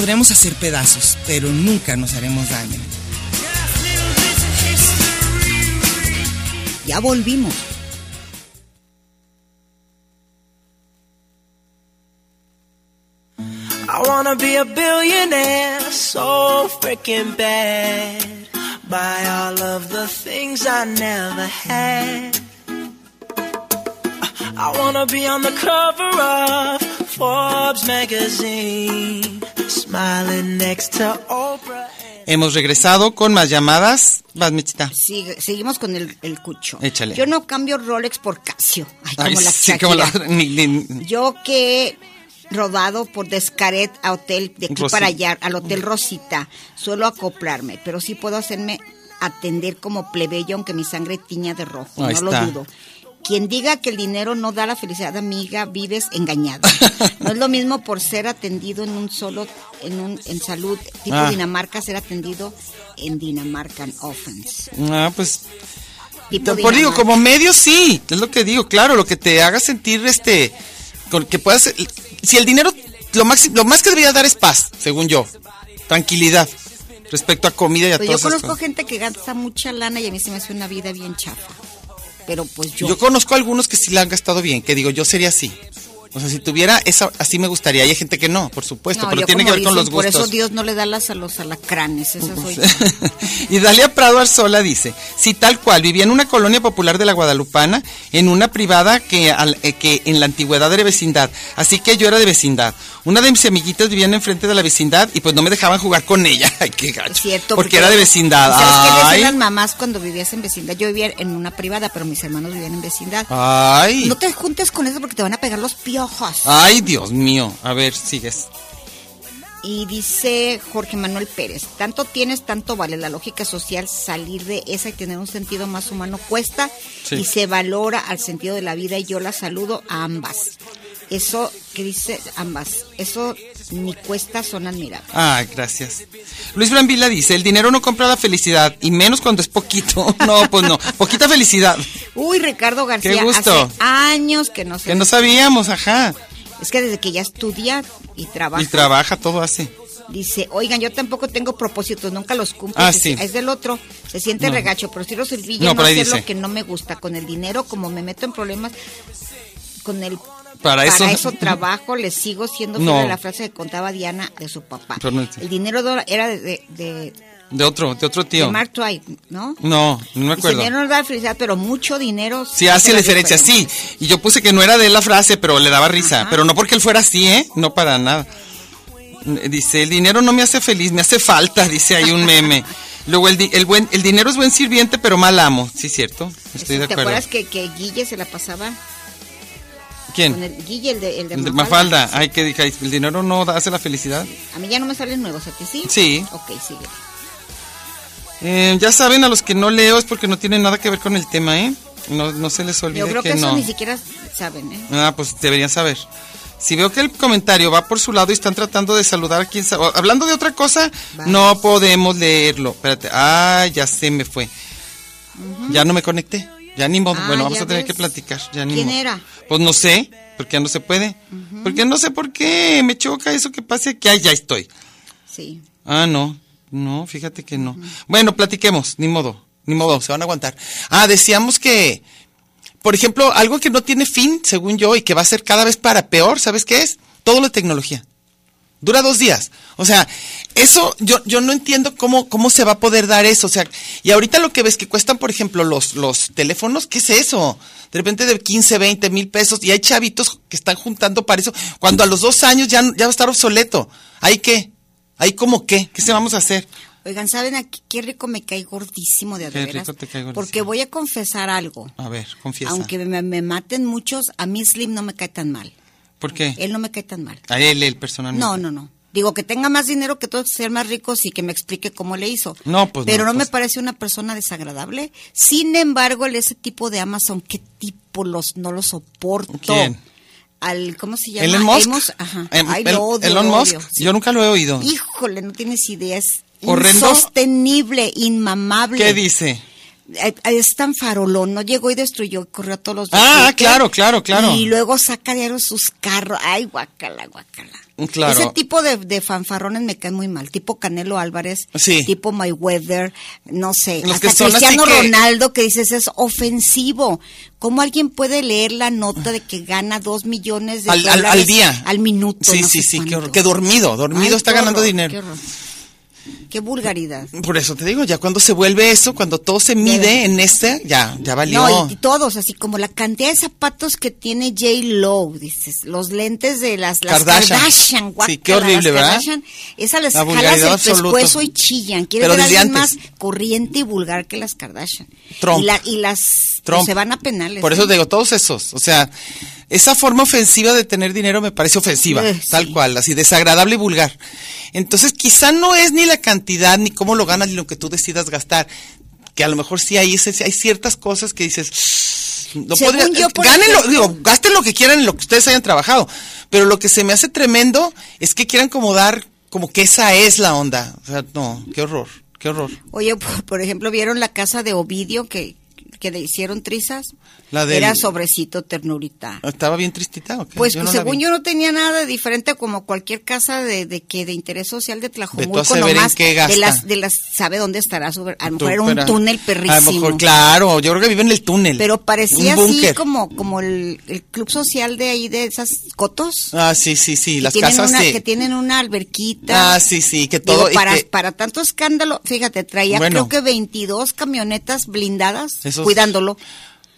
Podremos hacer pedazos, pero nunca nos haremos daño. Ya volvimos. I wanna be a billionaire, so freaking bad. Buy all of the things I never had. I wanna be on the cover of Forbes magazine, smiling next to Oprah. Hemos regresado con más llamadas. Vas, Michita. Sigue- seguimos con el, el cucho. Échale. Yo no cambio Rolex por Casio. Ay, como Ay, la sí, como la- ni- Yo que he rodado por Descaret a hotel, de aquí para allá, al Hotel Rosita, suelo acoplarme, pero sí puedo hacerme atender como plebeyo aunque mi sangre tiña de rojo, Ahí no está. lo dudo. Quien diga que el dinero no da la felicidad, amiga, vives engañado. No es lo mismo por ser atendido en un solo, en un, en salud, tipo Ah. Dinamarca, ser atendido en Dinamarca en Offense. Ah, pues Tipo por digo, como medio sí, es lo que digo, claro, lo que te haga sentir este, con que puedas, si el dinero, lo más, lo más que debería dar es paz, según yo, tranquilidad, respecto a comida y a Pues yo todas esas conozco gente que gasta mucha lana y a mí se me hace una vida bien chafa. Pues yo. Yo conozco algunos que sí la han gastado bien, que digo, yo sería así. O sea, si tuviera esa, así me gustaría. Hay gente que no, por supuesto, No, pero tiene que ver con los Por gustos. eso Dios no le da las a los alacranes. Esa soy yo. y Dalia Prado Arzola dice, si tal cual, vivía en una colonia popular de la Guadalupana, en una privada que, al- eh, que en la antigüedad era vecindad, así que yo era de vecindad. Una de mis amiguitas vivían enfrente de la vecindad y pues no me dejaban jugar con ella. Ay, qué gacho. Es cierto. porque, era de vecindad. ¿Sabes qué decían mamás cuando vivías en vecindad? Yo vivía en una privada, pero mis hermanos vivían en vecindad. ay, No te juntes con eso porque te van a pegar los ay, Dios mío. A ver, sigues. Y dice Jorge Manuel Pérez, tanto tienes, tanto vale. La lógica social, salir de esa y tener un sentido más humano cuesta Sí. y se valora al sentido de la vida y yo la saludo a ambas. Eso que dice ambas, eso ni cuesta, son admirables. Ah, gracias. Luis Brambila dice, el dinero no compra la felicidad, y menos cuando es poquito. No, pues no, poquita felicidad. Uy, Ricardo García, Qué gusto. hace años que no sé. Que no sabíamos, ajá. Es que desde que ya estudia y trabaja, Y trabaja, todo hace. dice, oigan, yo tampoco tengo propósitos, nunca los cumplo. Ah, Dice, sí. Es del otro, se siente No. regacho, pero si lo servilla No, no, ahí hacer lo dice. que no me gusta. Con el dinero, como me meto en problemas, con el... Para eso- trabajo, le sigo siendo No. fiel a la frase que contaba Diana de su papá. No- el dinero era de, de, de, otro, de otro tío. de Mark Twain, ¿no? No, no me acuerdo. El dinero no da felicidad, pero mucho dinero... Sí, hace la diferencia, sí. Y yo puse que no era de él la frase, pero le daba risa. Ajá. Pero no porque él fuera así, ¿eh? No para nada. Dice, el dinero no me hace feliz, me hace falta, dice ahí un meme. Luego, el, di- el, buen, el dinero es buen sirviente, pero mal amo. Sí, cierto. Estoy de ¿Te acuerdo. acuerdas que, que Guille se la pasaba ¿Quién? con el Guille, el de, el de El de Mafalda? Mafalda. Ay, que dije, el dinero no hace la felicidad. A mí ya no me salen nuevos, ¿a ti sí? Sí. Ok, sigue. Eh, ya saben, a los que no leo es porque no tienen nada que ver con el tema, ¿eh? No, no se les olvide Yo creo que, que, eso no. ni siquiera saben, ¿eh? Ah, pues deberían saber. Si veo que el comentario va por su lado y están tratando de saludar a quien Hablando de otra cosa, no podemos leerlo. Espérate. Ah, ya se me fue. Ya no me conecté. Ya ni modo. Ah, bueno, vamos a tener ves. que platicar. Ya ni ¿Quién modo. era? Pues no sé, porque ya no se puede. Porque no sé por qué. Me choca eso que pase que ay, ya estoy. Sí. Ah, no. No, fíjate que no. Bueno, platiquemos, ni modo, ni modo, se van a aguantar. Ah, decíamos que, por ejemplo, algo que no tiene fin, según yo, y que va a ser cada vez para peor, ¿sabes qué es? Todo de tecnología. Dura dos días. O sea, eso yo, yo no entiendo cómo, cómo se va a poder dar eso. O sea, y ahorita lo que ves que cuestan, por ejemplo, los, los teléfonos, ¿qué es eso? De repente de 15, 20 mil pesos y hay chavitos que están juntando para eso, cuando a los dos años ya, ya va a estar obsoleto. ¿Hay qué? ¿Hay como qué? ¿Qué se vamos a hacer? Oigan, ¿saben aquí qué rico me cae gordísimo de Qué rico te cae gordísimo. Porque voy a confesar algo. A ver, confiesa. Aunque me, me maten muchos, a mí Slim no me cae tan mal. ¿Por qué? Él no me cae tan mal. A él, él personalmente. No, no, no. Digo que tenga más dinero que todos ser más ricos y que me explique cómo le hizo. No, pues Pero no, no, me pues- parece una persona desagradable. Sin embargo, el ese tipo de Amazon, ¿qué tipo los no lo soporto? ¿Quién? Al, ¿cómo se llama? Elon Musk. Amos- ajá. Em- Ay, el- lo odio, Elon lo Musk. sí. Yo nunca lo he oído. Híjole, no tienes idea. Es Horrendo. insostenible, inmamable. ¿Qué dice? Eh, Es tan farolón, no llegó y destruyó, corrió a todos los Ah, claro, claro, claro. Y luego saca diario sus carros. Ay, guacala, guacala. Claro. Ese tipo de, de fanfarrones me cae muy mal. Tipo Canelo Álvarez, Sí. tipo Mayweather, no sé. Los hasta que Cristiano que- Ronaldo que dices es ofensivo. ¿Cómo alguien puede leer la nota de que gana dos millones de Al, dólares al día. Al minuto. Sí, no sí, sí. Qué, horror. Qué dormido. Dormido Ay, está ganando dinero. Qué, horror. Qué vulgaridad. Por eso te digo, ya cuando se vuelve eso, cuando todo se mide en este, ya, ya valió. No, y, y todos, así como la cantidad de zapatos que tiene J. Lo, dices, los lentes de las, las Kardashian. Kardashian. Sí, qué horrible, las ¿verdad? Kardashian, esa les La jalas vulgaridad el absoluta. pescuezo y chillan. Quieren Pero ver alguien más corriente y vulgar que las Kardashian. Trump. Y, la- y las Trump. se van a penales. Por eso ¿eh? te digo, todos esos. O sea, esa forma ofensiva de tener dinero me parece ofensiva, Eh, tal sí. cual, así desagradable y vulgar. Entonces, quizá no es ni la cantidad, ni cómo lo ganas, ni lo que tú decidas gastar. Que a lo mejor sí hay, ese- hay ciertas cosas que dices. No podría- yo, gánenlo, digo, gasten lo que quieran en lo que ustedes hayan trabajado. Pero lo que se me hace tremendo es que quieran como dar, como que esa es la onda. O sea, no, qué horror, qué horror. Oye, por, por ejemplo, ¿vieron la casa de Ovidio que, que le hicieron trizas? La del- Era sobrecito ternurita. ¿Estaba bien tristita o qué? Pues, Yo pues, no según yo no tenía nada de diferente como cualquier casa de, de que de interés social de Tlajomulco en nomás qué gasta. de las de las sabe dónde estará su a lo mejor era un pero- túnel perrísimo. A lo mejor, claro, yo creo que vive en el túnel. Pero parecía así como como el, el club social de ahí de esas cotos. Ah, sí, sí, sí, las casas una, sí. que tienen una alberquita. Ah, sí, sí, que todo. para, que- para tanto escándalo, fíjate, traía Bueno. creo que 22 camionetas blindadas Esos- cuidándolo.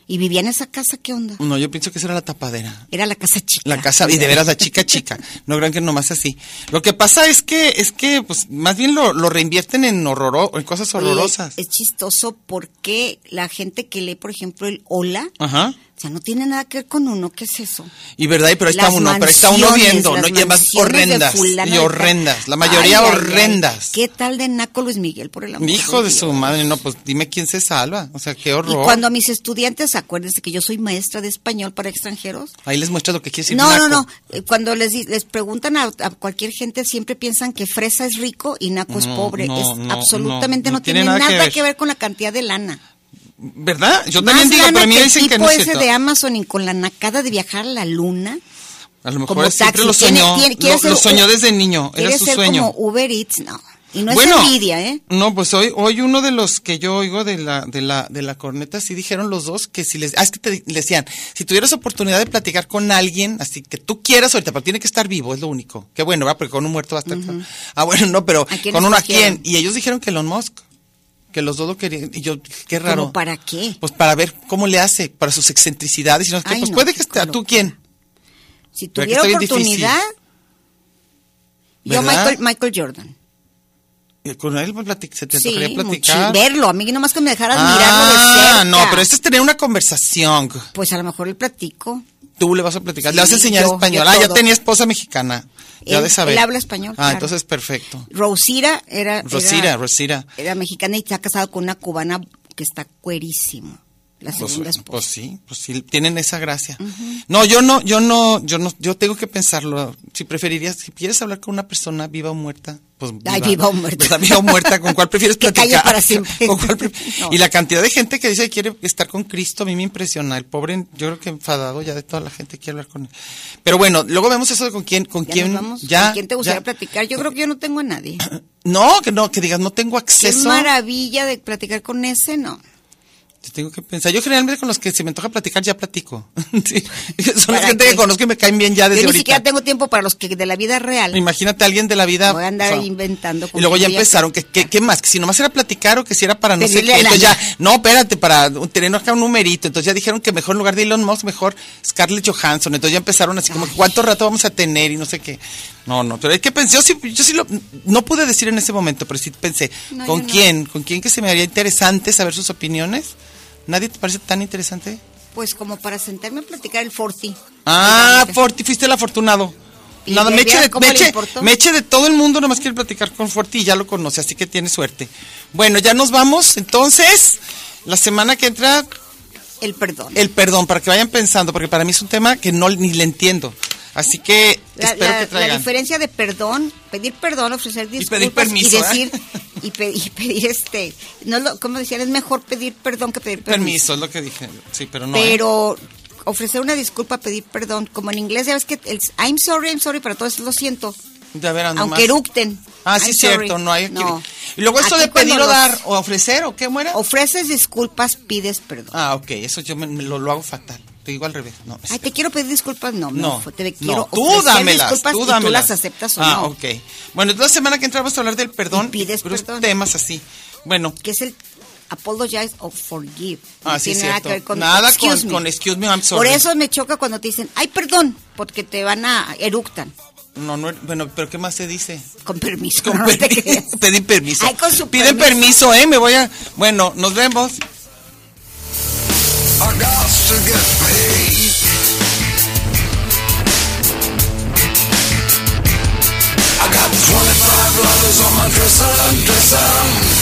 Y vivía en esa casa, ¿qué onda? No, yo pienso que esa era la tapadera. Era la casa chica. La casa, y de veras la chica chica. No crean que nomás así. Lo que pasa es que, es que, pues, más bien lo, lo reinvierten en horroro, en cosas Oye, horrorosas. es chistoso porque la gente que lee, por ejemplo, el hola, Ajá. Sea, no tiene nada que ver con uno. ¿Qué es eso? Y verdad, y pero ahí está Las uno, pero está uno viendo, ¿no? Y de horrendas. Y horrendas. La mayoría Ay, ay, ay. horrendas. ¿Qué tal de Naco Luis Miguel, por el amor Hijo de Dios? su madre, no, pues dime quién se salva. O sea, qué Y horror. cuando a mis estudiantes, acuérdense que yo soy maestra de español para extranjeros. Ahí les muestras lo que quiere decir No, no, naco. no. Eh, Cuando les, les preguntan a, a cualquier gente, siempre piensan que fresa es rico y naco es No, pobre. no, es no, absolutamente no, no, no tiene nada que nada, ver. que ver con la cantidad de lana. ¿Verdad? Yo también digo, pero a mí dicen que no es ese de Amazon y con la nacada de viajar a la luna. A lo mejor como siempre lo Tiene- soñó. tiene- quiere lo, ser lo soñó desde niño. Era su ser sueño. como Uber Eats, no. Y no bueno, es envidia, ¿eh? No, pues hoy, hoy uno de los que yo oigo de la, de la, de la corneta, sí dijeron los dos que si les, ah, es que te decían, si tuvieras oportunidad de platicar con alguien, así que tú quieras ahorita, pero tiene que estar vivo, es lo único. Qué bueno, ¿verdad? Porque con un muerto va a estar. Ah, bueno, no, pero ¿A quién con uno a quién. Y ellos dijeron que Elon Musk, que los dos lo querían. Y yo, qué raro. ¿Cómo para qué? Pues para ver cómo le hace, para sus excentricidades. Y no Ay, pues no, puede que esté, ¿a tú quién? Si tuviera oportunidad, yo. Michael, Michael Jordan. Con él pues, platic- se te Sí, platicar. verlo, a mí nomás que me dejaras mirarlo de Ah, cerca. no, pero esto es tener una conversación. Pues a lo mejor el platico. Tú le vas a platicar, Sí, le vas a enseñar yo- español. yo ah, ya tenía esposa mexicana. Ya Él- de saber. él habla español, Ah, claro. entonces perfecto. Rosira era... Rosira, era, Rosira. Era mexicana y está casado con una cubana que está cuerísimo. La Pues, segunda pues esposa. sí, pues sí, tienen esa gracia. No, yo no, yo no, yo no, yo tengo que pensarlo. Si preferirías, si quieres hablar con una persona viva o muerta, pues viva. Ay, viva o muerta. ¿Verdad? Viva o muerta, ¿con cuál prefieres Que platicar? para siempre. ¿Con cuál pre- No. Y la cantidad de gente que dice que quiere estar con Cristo, a mí me impresiona. El pobre, yo creo que enfadado ya de toda la gente quiere hablar con él. Pero bueno, luego vemos eso de con quién, con Ya quién, vamos. ya. ¿Con quién te gustaría ya. platicar? Yo creo que yo no tengo a nadie. No, que no, que digas, no tengo Qué acceso. maravilla de platicar con ese, no. Yo tengo que pensar. Yo generalmente con los que se me antoja platicar ya platico. Sí. Son la ¿Para gente qué? que conozco y me caen bien ya desde Yo ni ahorita. siquiera tengo tiempo para los que de la vida real. Imagínate a alguien de la vida. Voy a andar o sea, inventando. Y luego ya empezaron, que, que- ¿qué más? Que si nomás era platicar o que si era para no sé qué. Entonces ya, no, espérate, para un- tener acá un numerito. Entonces ya dijeron que mejor en lugar de Elon Musk, mejor Scarlett Johansson. Entonces ya empezaron así como, ¿cuánto rato vamos a tener? Y no sé qué. No, no, pero hay que pensar. Yo sí, yo sí lo, no pude decir en ese momento, pero sí pensé, No, ¿con no. quién? ¿Con quién que se me haría interesante saber sus opiniones? ¿Nadie te parece tan interesante? Pues como para sentarme a platicar el Forti. Ah, Forti, fuiste el afortunado. Y Nada, me eche, de, ¿cómo me, eche, me eche de todo el mundo, nomás quiere platicar con Forti y ya lo conoce, así que tiene suerte. Bueno, ya nos vamos, entonces, la semana que entra, El perdón. el perdón, para que vayan pensando, porque para mí es un tema que no ni le entiendo. Así que La, espero la- que la traigan. diferencia de perdón, pedir perdón, ofrecer pedir disculpas y, permiso, ¿eh? decir y, pe- y pedir este, no lo, como decían, es mejor pedir perdón que pedir permiso. Permiso, es lo que dije. Sí, pero no. ¿eh? Pero ofrecer una disculpa, pedir perdón, como en inglés ya ves que el I'm sorry, I'm sorry, para todos lo siento, De aunque eructen. Ah, sí, I'm cierto, sorry. no hay. No. Y luego esto Aquí de pedir o dar, o ofrecer, o qué muera. Ofreces disculpas, pides perdón. Ah, ok, eso yo me, me lo, lo hago fatal. Te digo al revés. No, Ay, te quiero pedir disculpas, no, No, no, te no, quiero tú ofrecer dámelas, disculpas tú y tú dámelas. las aceptas o ah, no. ok. Bueno, la semana que entra vamos a hablar del perdón. Y pides perdón. temas así. Bueno, Que es el apologize o forgive. Ah, No sí, tiene nada cierto. que ver con Nada excuse con- me. con excuse me, I'm Por sorry. eso me choca cuando te dicen, ay, perdón, porque te van a eructan. No, no, bueno, pero ¿qué más se dice? Con permiso. Con no te permiso. creas. Pedir permiso. Ay, con su Piden permiso. permiso, ¿eh? Me voy a. Bueno, nos vemos. I got to get paid. I got 25 letters on my dresser, dresser.